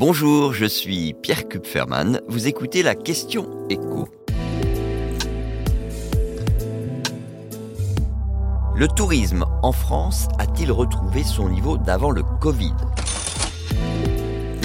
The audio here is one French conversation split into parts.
Bonjour, je suis Pierre Kupferman. Vous écoutez la question écho. Le tourisme en France a-t-il retrouvé son niveau d'avant le Covid?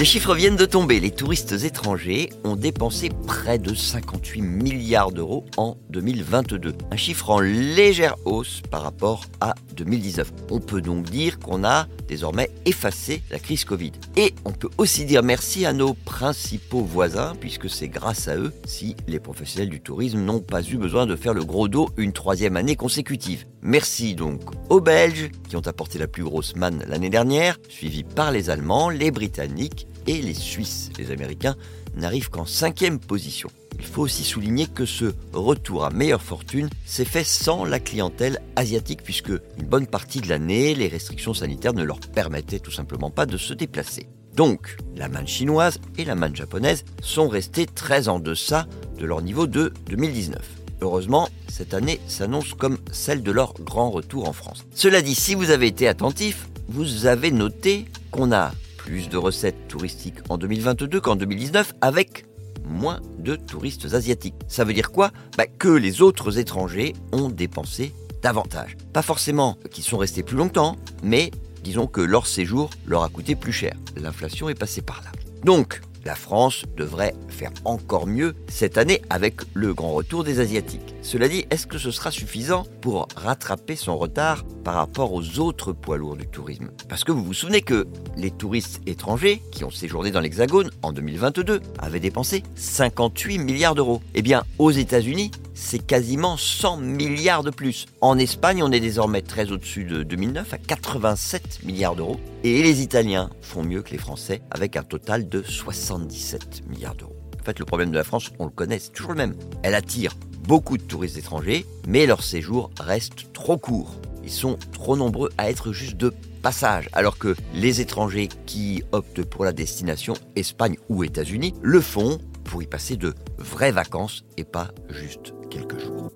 Chiffres viennent de tomber. Les touristes étrangers ont dépensé près de 58 milliards d'euros en 2022. Un chiffre en légère hausse par rapport à 2019. On peut donc dire qu'on a désormais effacé la crise Covid. Et on peut aussi dire merci à nos principaux voisins, puisque c'est grâce à eux si les professionnels du tourisme n'ont pas eu besoin de faire le gros dos une troisième année consécutive. Merci donc aux Belges qui ont apporté la plus grosse manne l'année dernière, suivis par les Allemands, les Britanniques et les Suisses. Les Américains n'arrivent qu'en cinquième position. Il faut aussi souligner que ce retour à meilleure fortune s'est fait sans la clientèle asiatique puisque une bonne partie de l'année, les restrictions sanitaires ne leur permettaient tout simplement pas de se déplacer. Donc, la manne chinoise et la manne japonaise sont restées très en deçà de leur niveau de 2019. Heureusement, cette année s'annonce comme celle de leur grand retour en France. Cela dit, si vous avez été attentif, vous avez noté qu'on a plus de recettes touristiques en 2022 qu'en 2019 avec moins de touristes asiatiques. Ça veut dire quoi? Bah, Que les autres étrangers ont dépensé davantage. Pas forcément qu'ils sont restés plus longtemps, mais disons que leur séjour leur a coûté plus cher. L'inflation est passée par là. Donc, la France devrait faire encore mieux cette année avec le grand retour des Asiatiques. Cela dit, est-ce que ce sera suffisant pour rattraper son retard? Par rapport aux autres poids lourds du tourisme Parce que vous vous souvenez que les touristes étrangers qui ont séjourné dans l'Hexagone en 2022 avaient dépensé 58 milliards d'euros. Eh bien, aux États-Unis, c'est quasiment 100 milliards de plus. En Espagne, on est désormais très au-dessus de 2009 à 87 milliards d'euros. Et les Italiens font mieux que les Français avec un total de 77 milliards d'euros. En fait, le problème de la France, on le connaît, c'est toujours le même. Elle attire beaucoup de touristes étrangers, mais leur séjour reste trop court. Ils sont trop nombreux à être juste de passage, alors que les étrangers qui optent pour la destination Espagne ou États-Unis le font pour y passer de vraies vacances et pas juste quelques jours.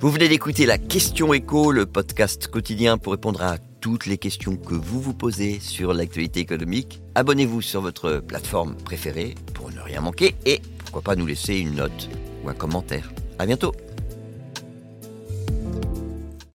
Vous venez d'écouter la question écho, le podcast quotidien pour répondre à toutes les questions que vous vous posez sur l'actualité économique. Abonnez-vous sur votre plateforme préférée pour ne rien manquer et pourquoi pas nous laisser une note ou un commentaire. À bientôt!